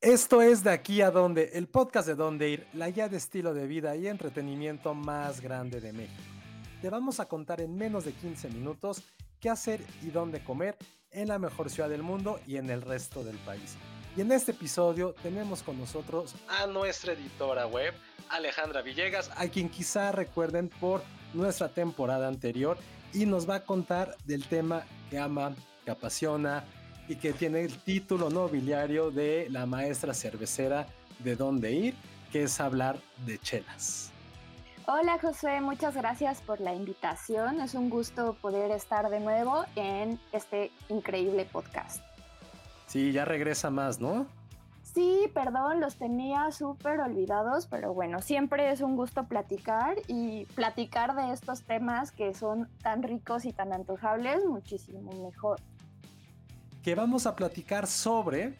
Esto es De aquí a donde, el podcast de Donde Ir, la guía de estilo de vida y entretenimiento más grande de México. Te vamos a contar en menos de 15 minutos qué hacer y dónde comer en la mejor ciudad del mundo y en el resto del país. Y en este episodio tenemos con nosotros a nuestra editora web, Alejandra Villegas, a quien quizá recuerden por nuestra temporada anterior y nos va a contar del tema que ama, que apasiona, y que tiene el título nobiliario de la maestra cervecera de dónde ir, que es hablar de chelas. Hola José, muchas gracias por la invitación. Es un gusto poder estar de nuevo en este increíble podcast. Sí, ya regresa más, ¿no? Sí, perdón, los tenía súper olvidados, pero bueno, siempre es un gusto platicar y platicar de estos temas que son tan ricos y tan antojables, muchísimo mejor que vamos a platicar sobre,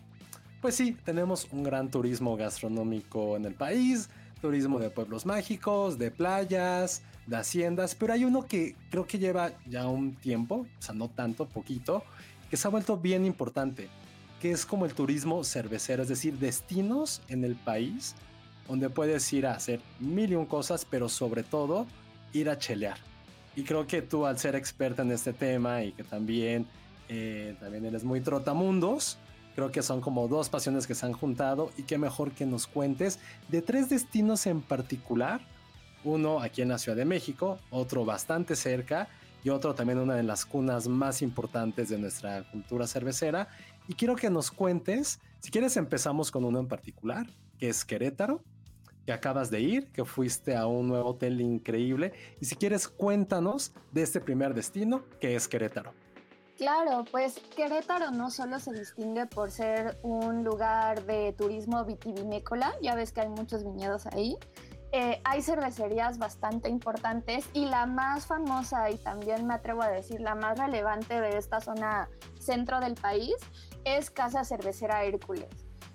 pues sí, tenemos un gran turismo gastronómico en el país, turismo de pueblos mágicos, de playas, de haciendas, pero hay uno que creo que lleva ya un tiempo, o sea, no tanto, poquito, que se ha vuelto bien importante, que es como el turismo cervecero, es decir, destinos en el país donde puedes ir a hacer mil y un cosas, pero sobre todo ir a chelear. Y creo que tú al ser experta en este tema y que también eh, también eres muy trotamundos. Creo que son como dos pasiones que se han juntado y qué mejor que nos cuentes de tres destinos en particular. Uno aquí en la Ciudad de México, otro bastante cerca y otro también una de las cunas más importantes de nuestra cultura cervecera. Y quiero que nos cuentes, si quieres empezamos con uno en particular, que es Querétaro, que acabas de ir, que fuiste a un nuevo hotel increíble. Y si quieres cuéntanos de este primer destino, que es Querétaro. Claro, pues Querétaro no solo se distingue por ser un lugar de turismo vitivinícola, ya ves que hay muchos viñedos ahí, eh, hay cervecerías bastante importantes y la más famosa y también me atrevo a decir la más relevante de esta zona centro del país es Casa Cervecera Hércules.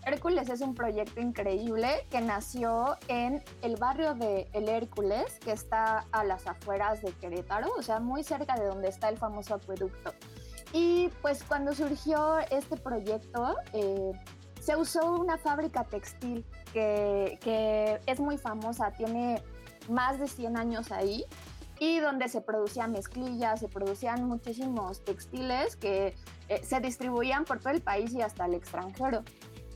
Hércules es un proyecto increíble que nació en el barrio de El Hércules, que está a las afueras de Querétaro, o sea, muy cerca de donde está el famoso acueducto. Y pues cuando surgió este proyecto, eh, se usó una fábrica textil que, que, es muy famosa, tiene más de 100 años ahí, y donde se producían mezclillas, se producían muchísimos textiles que eh, se distribuían por todo el país y hasta el extranjero.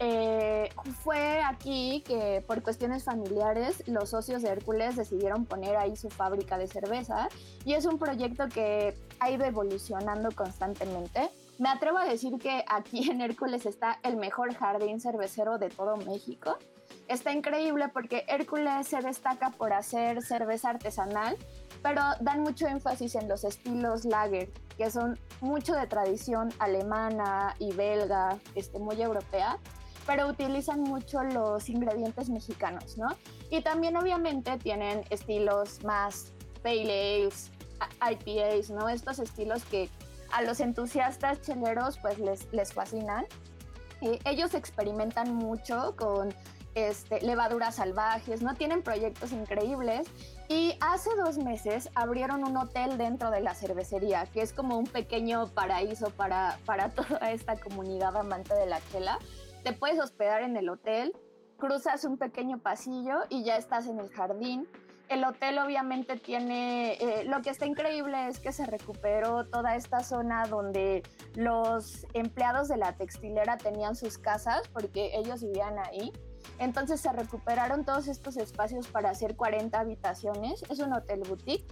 Eh, fue aquí que por cuestiones familiares los socios de Hércules decidieron poner ahí su fábrica de cerveza y es un proyecto que ha ido evolucionando constantemente. Me atrevo a decir que aquí en Hércules está el mejor jardín cervecero de todo México. Está increíble porque Hércules se destaca por hacer cerveza artesanal, pero dan mucho énfasis en los estilos lager, que son mucho de tradición alemana y belga, este, muy europea pero utilizan mucho los ingredientes mexicanos, ¿no? Y también obviamente tienen estilos más pale ales, IPAs, ¿no? Estos estilos que a los entusiastas cheleros pues les, les fascinan. ellos experimentan mucho con este, levaduras salvajes, ¿no? Tienen proyectos increíbles y hace dos meses abrieron un hotel dentro de la cervecería, que es como un pequeño paraíso para, para toda esta comunidad amante de la chela te puedes hospedar en el hotel, cruzas un pequeño pasillo y ya estás en el jardín. El hotel obviamente tiene, eh, lo que está increíble es que se recuperó toda esta zona donde los empleados de la textilera tenían sus casas porque ellos vivían ahí. Entonces se recuperaron todos estos espacios para hacer 40 habitaciones. Es un hotel boutique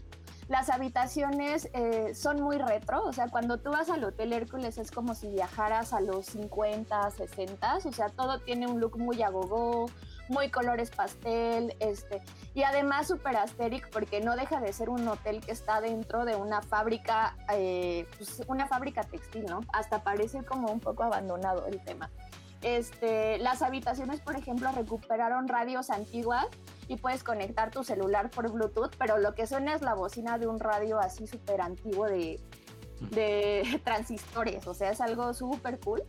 las habitaciones eh, son muy retro, o sea, cuando tú vas al Hotel Hércules es como si viajaras a los 50, 60, o sea, todo tiene un look muy agogó, muy colores pastel, este, y además super asteric porque no deja de ser un hotel que está dentro de una fábrica, eh, pues una fábrica textil, ¿no? Hasta parece como un poco abandonado el tema. Este, las habitaciones, por ejemplo, recuperaron radios antiguas y puedes conectar tu celular por Bluetooth, pero lo que suena es la bocina de un radio así súper antiguo de, transistores, o sea, es algo súper cool.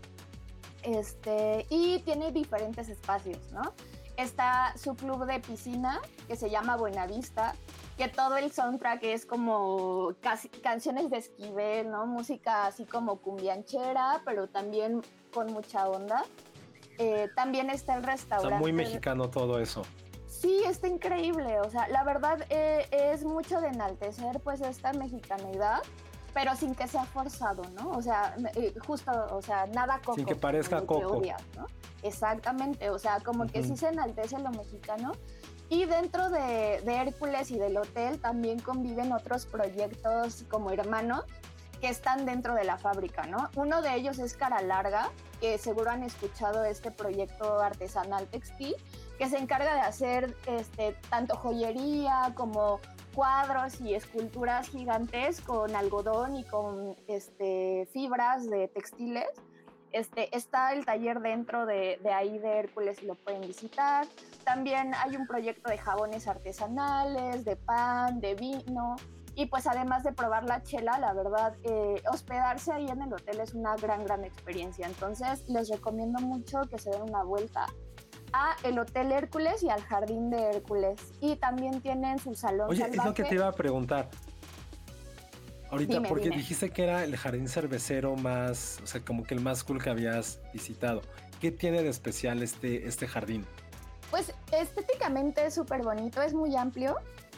Este, y tiene diferentes espacios, ¿no? Está su club de piscina que se llama Buenavista, que todo el soundtrack es como casi, canciones de Esquivel, ¿no? Música así como cumbianchera, pero también con mucha onda. Eh, también está el restaurante. muy mexicano todo eso. Sí, está increíble. O sea, la verdad eh, es mucho de enaltecer pues esta mexicanidad, pero sin que sea forzado, ¿no? O sea, eh, justo, o sea, nada coco. Sin que parezca coco. ¿no? Exactamente, o sea, como que sí se enaltece lo mexicano. Y dentro de, de, Hércules y del hotel también conviven otros proyectos como hermanos que están dentro de la fábrica, ¿no? Uno de ellos es Cara Larga, que seguro han escuchado este proyecto artesanal textil, que se encarga de hacer este, tanto joyería como cuadros y esculturas gigantes con algodón y con este, fibras de textiles. Este, está el taller dentro de, ahí de Hércules y lo pueden visitar. También hay un proyecto de jabones artesanales, de pan, de vino. Y pues además de probar la chela, la verdad, eh, hospedarse ahí en el hotel es una gran, gran experiencia. Entonces les recomiendo mucho que se den una vuelta a el Hotel Hércules y al Jardín de Hércules. Y también tienen su salón. Oye, es lo que te iba a preguntar. Ahorita, porque dijiste que era el jardín cervecero más, o sea, como que el más cool que habías visitado. ¿Qué tiene de especial este, este jardín? Pues estéticamente es súper bonito, es muy amplio,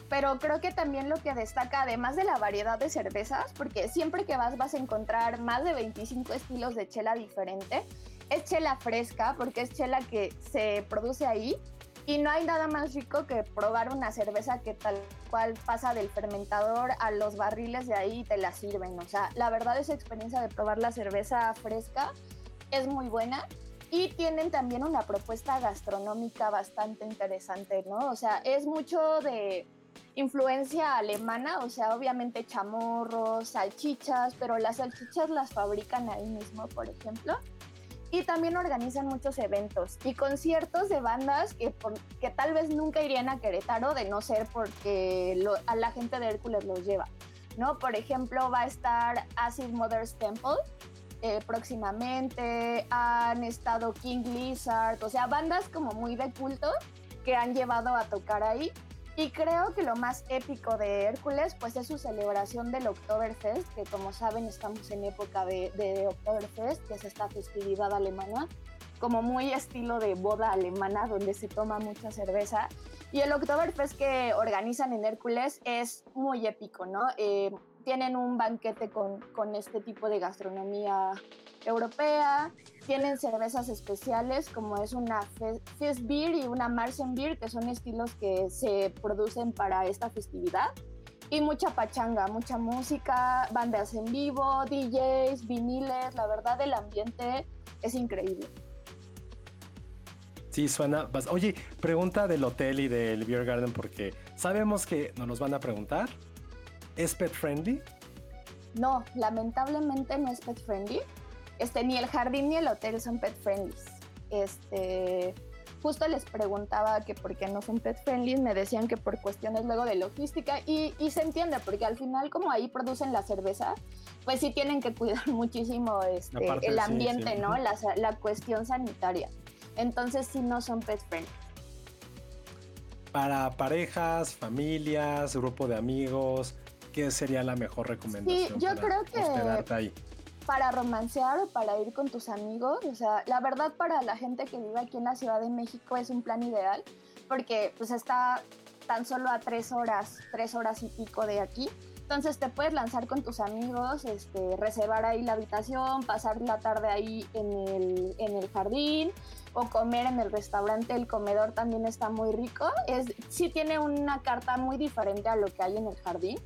pero creo que también lo que destaca, además de la variedad de cervezas, porque siempre que vas vas a encontrar más de 25 estilos de chela diferente, es chela fresca, porque es chela que se produce ahí. Y no hay nada más rico que probar una cerveza que tal cual pasa del fermentador a los barriles de ahí y te la sirven. O sea, la verdad esa experiencia de probar la cerveza fresca es muy buena. Y tienen también una propuesta gastronómica bastante interesante, ¿no? O sea, es mucho de influencia alemana, o sea, obviamente chamorros, salchichas, pero las salchichas las fabrican ahí mismo, por ejemplo y también organizan muchos eventos y conciertos de bandas que, que tal vez nunca irían a Querétaro de no ser porque a la gente de Hércules los lleva. ¿no? Por ejemplo, va a estar Acid Mother's Temple eh, próximamente, han estado King Lizard, o sea, bandas como muy de culto que han llevado a tocar ahí y creo que lo más épico de Hércules, pues es su celebración del Oktoberfest, que como saben estamos en época de, de Oktoberfest, que es esta festividad alemana, como muy estilo de boda alemana, donde se toma mucha cerveza. Y el Oktoberfest que organizan en Hércules es muy épico, ¿no? Eh, tienen un banquete con, con este tipo de gastronomía europea. Tienen cervezas especiales como es una Fest Beer y una Marsen Beer, que son estilos que se producen para esta festividad. Y mucha pachanga, mucha música, bandas en vivo, DJs, viniles. La verdad, el ambiente es increíble. Sí, suena. Oye, pregunta del hotel y del Beer Garden, porque sabemos que nos van a preguntar. ¿Es pet friendly? No, lamentablemente no es pet friendly. Este, ni el jardín ni el hotel son pet friendly. Este, justo les preguntaba que por qué no son pet friendly, me decían que por cuestiones luego de logística y, se entiende porque al final como ahí producen la cerveza, pues sí tienen que cuidar muchísimo este, el ambiente, ¿no? La, la, cuestión sanitaria. Entonces sí no son pet friendly. Para parejas, familias, grupo de amigos, ¿qué sería la mejor recomendación? Sí, yo creo que ahí? Para romancear o para ir con tus amigos. O sea, la verdad para la gente que vive aquí en la Ciudad de México es un plan ideal porque pues está tan solo a tres horas, tres horas y pico de aquí. Entonces te puedes lanzar con tus amigos, este, reservar ahí la habitación, pasar la tarde ahí en el, en el jardín o comer en el restaurante. El comedor también está muy rico. Es, sí tiene una carta muy diferente a lo que hay en el jardín.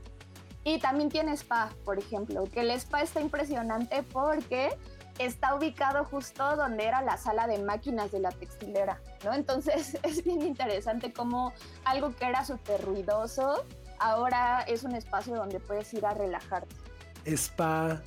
Y también tiene spa, por ejemplo, que el spa está impresionante porque está ubicado justo donde era la sala de máquinas de la textilera, ¿no? Entonces es bien interesante cómo algo que era súper ruidoso ahora es un espacio donde puedes ir a relajarte. Spa,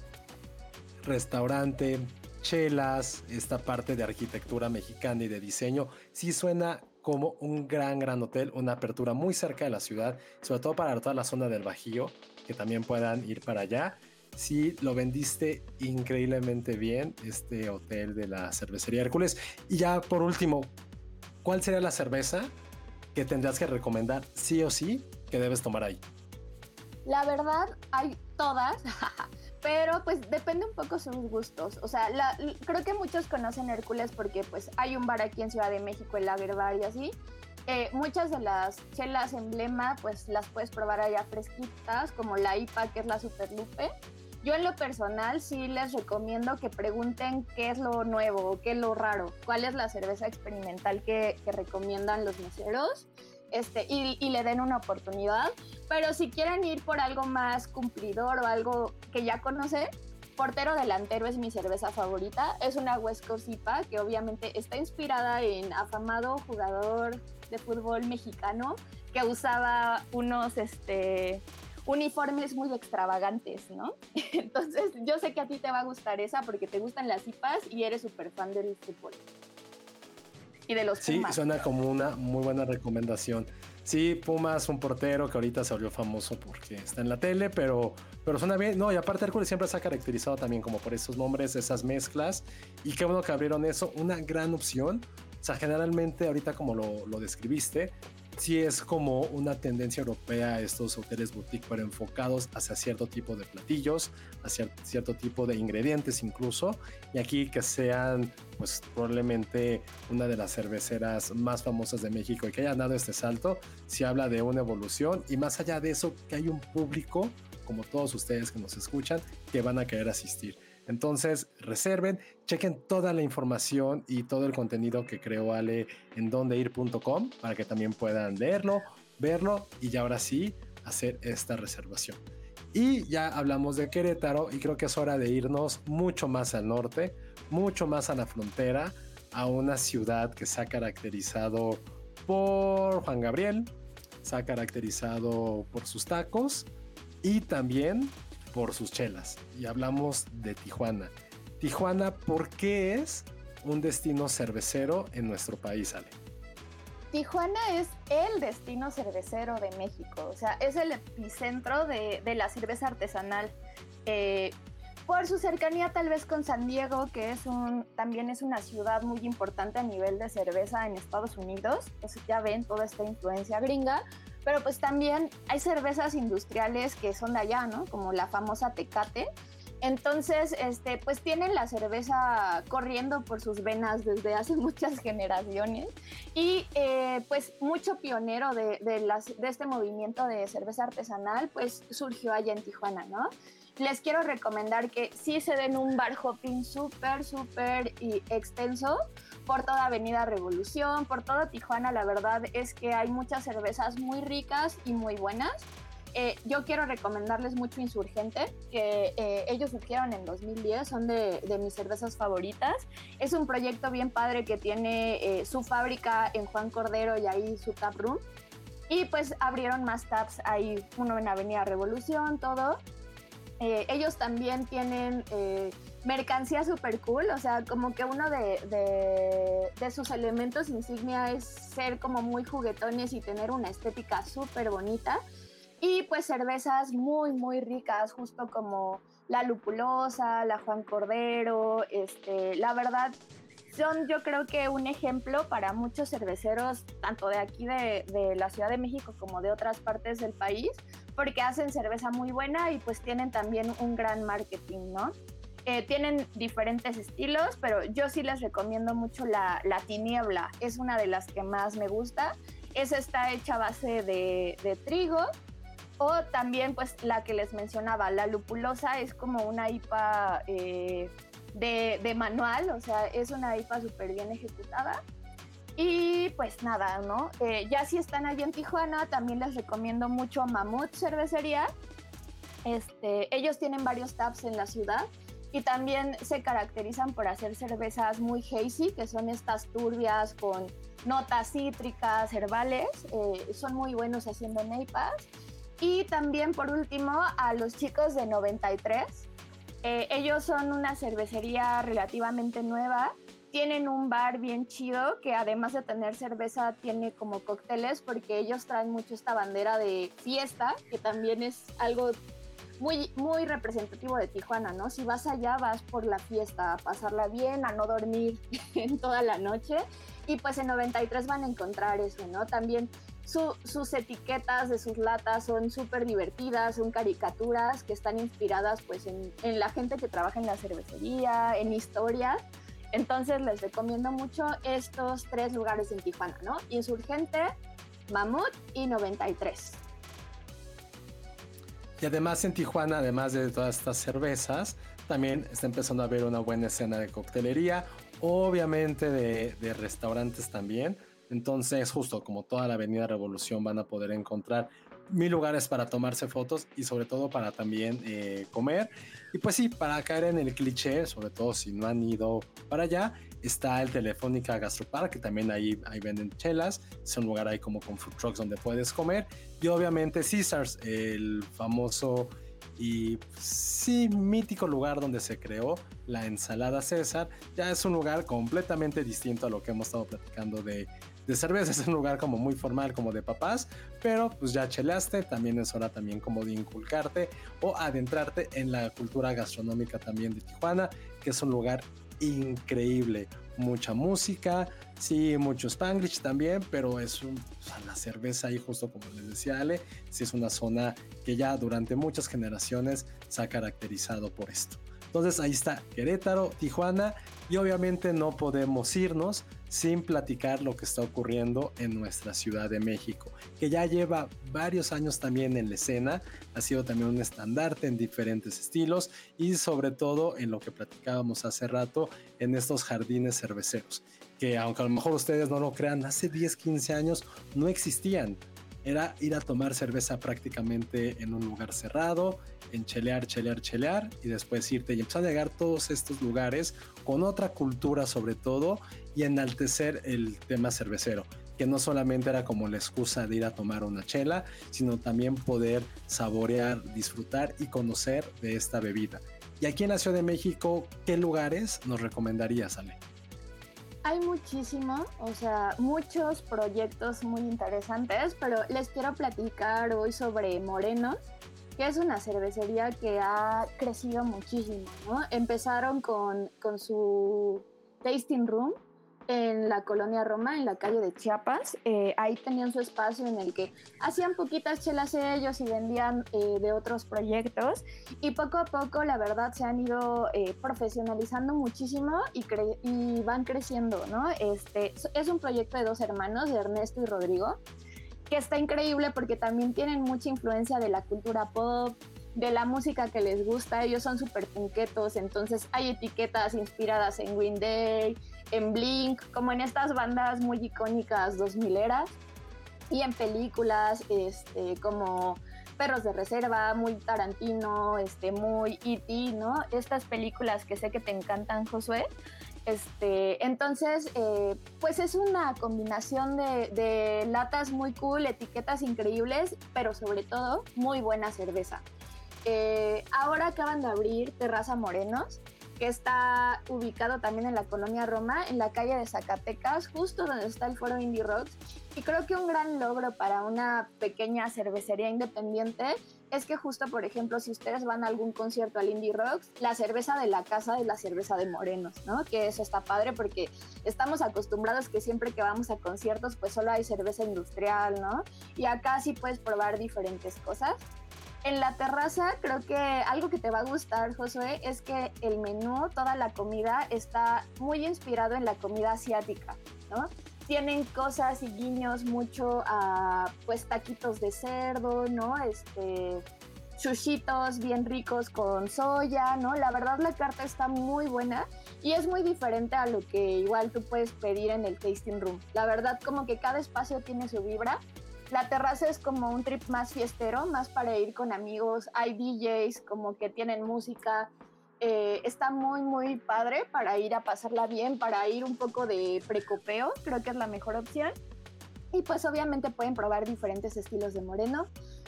restaurante, chelas, esta parte de arquitectura mexicana y de diseño, sí suena como un gran, gran hotel, una apertura muy cerca de la ciudad, sobre todo para toda la zona del Bajío, que también puedan ir para allá. Sí, lo vendiste increíblemente bien, este hotel de la cervecería Hércules. Y ya por último, ¿cuál sería la cerveza que tendrás que recomendar sí o sí que debes tomar ahí? La verdad, hay todas, pero pues depende un poco sus gustos. O sea, creo que muchos conocen Hércules porque pues hay un bar aquí en Ciudad de México, el Lager Bar y así. Eh, muchas de las chelas emblema pues las puedes probar allá fresquitas, como la IPA que es la Super Lupe. Yo en lo personal sí les recomiendo que pregunten qué es lo nuevo, qué es lo raro, cuál es la cerveza experimental que, recomiendan los meseros este, y, le den una oportunidad. Pero si quieren ir por algo más cumplidor o algo que ya conoce, Portero Delantero es mi cerveza favorita. Es una West Coast IPA que obviamente está inspirada en afamado jugador de fútbol mexicano que usaba unos este, uniformes muy extravagantes, ¿no? Entonces yo sé que a ti te va a gustar esa porque te gustan las IPAs y eres súper fan del fútbol y de los Pumas. Sí, suena como una muy buena recomendación. Sí, Pumas, un portero que ahorita se volvió famoso porque está en la tele, pero, pero suena bien. No, y aparte Hércules siempre se ha caracterizado también como por esos nombres, esas mezclas. Y qué bueno que abrieron eso, una gran opción. O sea, generalmente ahorita como lo, lo describiste, sí es como una tendencia europea estos hoteles boutique, pero enfocados hacia cierto tipo de platillos, hacia cierto tipo de ingredientes incluso, y aquí que sean pues probablemente una de las cerveceras más famosas de México y que hayan dado este salto, se habla de una evolución y más allá de eso que hay un público como todos ustedes que nos escuchan que van a querer asistir. Entonces, reserven, chequen toda la información y todo el contenido que creó Ale en dondeir.com para que también puedan leerlo, verlo y ya ahora sí hacer esta reservación. Y ya hablamos de Querétaro y creo que es hora de irnos mucho más al norte, mucho más a la frontera, a una ciudad que se ha caracterizado por Juan Gabriel, se ha caracterizado por sus tacos y también por sus chelas. Y hablamos de Tijuana. Tijuana, ¿por qué es un destino cervecero en nuestro país, Ale? Tijuana es el destino cervecero de México, o sea, es el epicentro de, la cerveza artesanal. Eh, por su cercanía tal vez con San Diego, que es un, también es una ciudad muy importante a nivel de cerveza en Estados Unidos, pues ya ven toda esta influencia gringa, pero pues también hay cervezas industriales que son de allá, ¿no? Como la famosa Tecate. Entonces, este, pues tienen la cerveza corriendo por sus venas desde hace muchas generaciones y eh, pues mucho pionero de, de, las, de este movimiento de cerveza artesanal pues surgió allá en Tijuana, ¿no? les quiero recomendar que sí se den un bar hopping súper, súper extenso por toda Avenida Revolución, por toda Tijuana. La verdad es que hay muchas cervezas muy ricas y muy buenas. Eh, yo quiero recomendarles mucho Insurgente, que eh, ellos surgieron en 2010, son de, mis cervezas favoritas. Es un proyecto bien padre que tiene eh, su fábrica en Juan Cordero y ahí su tap room. Y pues abrieron más taps ahí, uno en Avenida Revolución, todo. Ellos también tienen mercancía super cool, o sea, como que uno de, de, sus elementos insignia es ser como muy juguetones y tener una estética súper bonita. Y pues cervezas muy, muy ricas, justo como la Lupulosa, la Juan Cordero, este, la verdad, son yo creo que un ejemplo para muchos cerveceros, tanto de aquí de, de, la Ciudad de México como de otras partes del país, porque hacen cerveza muy buena y pues tienen también un gran marketing, ¿no? Eh, tienen diferentes estilos, pero yo sí les recomiendo mucho la, la, tiniebla, es una de las que más me gusta. Esa está hecha a base de, de trigo o también pues la que les mencionaba, la lupulosa es como una IPA eh, de, de, manual, o sea, es una IPA súper bien ejecutada y pues nada, ¿no? Eh, ya si están allí en Tijuana, también les recomiendo mucho Mamut Cervecería. Este, ellos tienen varios taps en la ciudad y también se caracterizan por hacer cervezas muy hazy, que son estas turbias con notas cítricas, herbales. Eh, son muy buenos haciendo neipas. Y también por último a los chicos de 93. Eh, ellos son una cervecería relativamente nueva tienen un bar bien chido que además de tener cerveza tiene como cócteles porque ellos traen mucho esta bandera de fiesta que también es algo muy, muy representativo de Tijuana, ¿no? Si vas allá vas por la fiesta, a pasarla bien, a no dormir en toda la noche y pues en 93 van a encontrar eso, ¿no? También sus etiquetas de sus latas son súper divertidas, son caricaturas que están inspiradas pues en, en, la gente que trabaja en la cervecería, en historia. Entonces les recomiendo mucho estos tres lugares en Tijuana, ¿no? Insurgente, Mamut y 93. Y además en Tijuana, además de todas estas cervezas, también está empezando a haber una buena escena de coctelería, obviamente de, de restaurantes también. Entonces, justo como toda la Avenida Revolución van a poder encontrar mil lugares para tomarse fotos y sobre todo para también eh, comer. Y pues sí, para caer en el cliché, sobre todo si no han ido para allá, está el Telefónica Gastropark, que también ahí, ahí venden chelas. Es un lugar ahí como con food trucks donde puedes comer. Y obviamente Caesars, el famoso y sí mítico lugar donde se creó la ensalada César. Ya es un lugar completamente distinto a lo que hemos estado platicando de de cerveza. Es un lugar como muy formal, como de papás, pero pues ya cheleaste, también es hora también como de inculcarte o adentrarte en la cultura gastronómica también de Tijuana, que es un lugar increíble. Mucha música, sí, mucho spanglish también, pero es un, la cerveza ahí justo como les decía Ale, sí es una zona que ya durante muchas generaciones se ha caracterizado por esto. Entonces ahí está Querétaro, Tijuana y obviamente no podemos irnos sin platicar lo que está ocurriendo en nuestra Ciudad de México, que ya lleva varios años también en la escena, ha sido también un estandarte en diferentes estilos y sobre todo en lo que platicábamos hace rato en estos jardines cerveceros, que aunque a lo mejor ustedes no lo crean, hace 10, 15 años no existían. Era ir a tomar cerveza prácticamente en un lugar cerrado, en chelear, chelear, chelear y después irte y empezar a llegar todos estos lugares con otra cultura sobre todo y enaltecer el tema cervecero que no solamente era como la excusa de ir a tomar una chela, sino también poder saborear, disfrutar y conocer de esta bebida. Y aquí en la Ciudad de México, ¿qué lugares nos recomendarías, Ale? hay muchísimo, o sea, muchos proyectos muy interesantes, pero les quiero platicar hoy sobre Morenos, que es una cervecería que ha crecido muchísimo, ¿no? Empezaron con, con su tasting room, en la colonia Roma, en la calle de Chiapas. Eh, ahí tenían su espacio en el que hacían poquitas chelas ellos y vendían eh, de otros proyectos. Y poco a poco, la verdad, se han ido eh, profesionalizando muchísimo y, y, van creciendo, ¿no? Este, es un proyecto de dos hermanos, de Ernesto y Rodrigo, que está increíble porque también tienen mucha influencia de la cultura pop, de la música que les gusta. Ellos son súper punquetos, entonces hay etiquetas inspiradas en Green Day, en Blink, como en estas bandas muy icónicas 2000 eras y en películas este, como Perros de Reserva, muy Tarantino, este, muy E.T., ¿no? Estas películas que sé que te encantan, Josué. Este, entonces, eh, pues es una combinación de, latas muy cool, etiquetas increíbles, pero sobre todo muy buena cerveza. Eh, ahora acaban de abrir Terraza Morenos, que está ubicado también en la colonia Roma, en la calle de Zacatecas, justo donde está el foro Indie Rocks. Y creo que un gran logro para una pequeña cervecería independiente es que justo, por ejemplo, si ustedes van a algún concierto al Indie Rocks, la cerveza de la casa es la cerveza de Morenos, ¿no? Que eso está padre porque estamos acostumbrados que siempre que vamos a conciertos, pues solo hay cerveza industrial, ¿no? Y acá sí puedes probar diferentes cosas. En la terraza creo que algo que te va a gustar, Josué, es que el menú, toda la comida está muy inspirado en la comida asiática, ¿no? Tienen cosas y guiños mucho a pues taquitos de cerdo, ¿no? Este sushitos bien ricos con soya, ¿no? La verdad la carta está muy buena y es muy diferente a lo que igual tú puedes pedir en el tasting room. La verdad como que cada espacio tiene su vibra la terraza es como un trip más fiestero, más para ir con amigos. Hay DJs como que tienen música. Eh, está muy, muy padre para ir a pasarla bien, para ir un poco de precopeo. Creo que es la mejor opción. Y pues obviamente pueden probar diferentes estilos de moreno,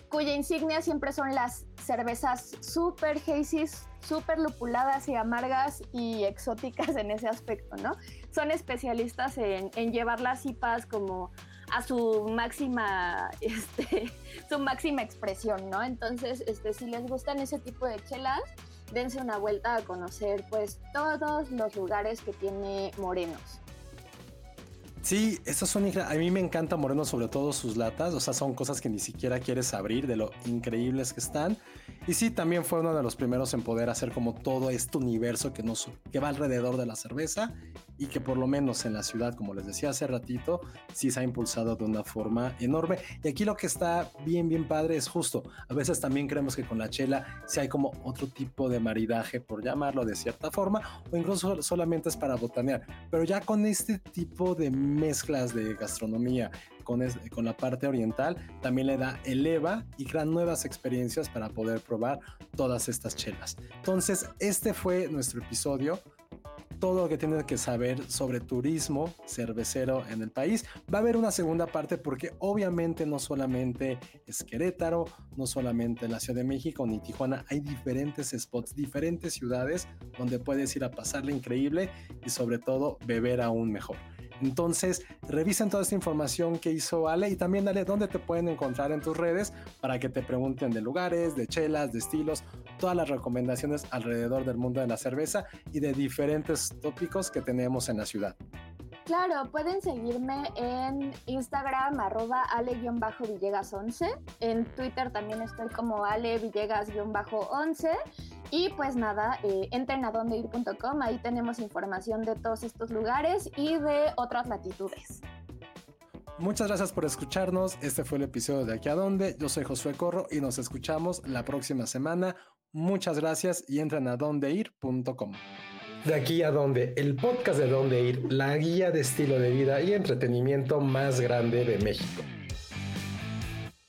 cuya insignia siempre son las cervezas super hazy, súper lupuladas y amargas y exóticas en ese aspecto, ¿no? Son especialistas en, en llevar las IPAs como a su máxima, este, su máxima expresión, ¿no? Entonces, este, si les gustan ese tipo de chelas, dense una vuelta a conocer pues todos los lugares que tiene Morenos. Sí, esas son A mí me encanta Moreno, sobre todo sus latas. O sea, son cosas que ni siquiera quieres abrir de lo increíbles que están. Y sí, también fue uno de los primeros en poder hacer como todo este universo que, nos, que va alrededor de la cerveza y que por lo menos en la ciudad, como les decía hace ratito, sí se ha impulsado de una forma enorme. Y aquí lo que está bien, bien padre es justo. A veces también creemos que con la chela si hay como otro tipo de maridaje, por llamarlo de cierta forma, o incluso solamente es para botanear. Pero ya con este tipo de mezclas de gastronomía con, la parte oriental, también le da, eleva y crea nuevas experiencias para poder probar todas estas chelas. Entonces, este fue nuestro episodio todo lo que tienen que saber sobre turismo cervecero en el país. Va a haber una segunda parte porque obviamente no solamente es Querétaro, no solamente la Ciudad de México ni Tijuana, hay diferentes spots, diferentes ciudades donde puedes ir a pasarle increíble y sobre todo beber aún mejor. Entonces, revisen toda esta información que hizo Ale y también dale dónde te pueden encontrar en tus redes para que te pregunten de lugares, de chelas, de estilos, todas las recomendaciones alrededor del mundo de la cerveza y de diferentes tópicos que tenemos en la ciudad. Claro, pueden seguirme en Instagram, arroba ale-villegas11. En Twitter también estoy como ale-villegas-11. Y pues nada, eh, entren a dondeir.com, ahí tenemos información de todos estos lugares y de otras latitudes. Muchas gracias por escucharnos. Este fue el episodio de Aquí a Dónde. Yo soy Josué Corro y nos escuchamos la próxima semana. Muchas gracias y entren a dondeir.com. De aquí a donde, el podcast de Dónde Ir, la guía de estilo de vida y entretenimiento más grande de México.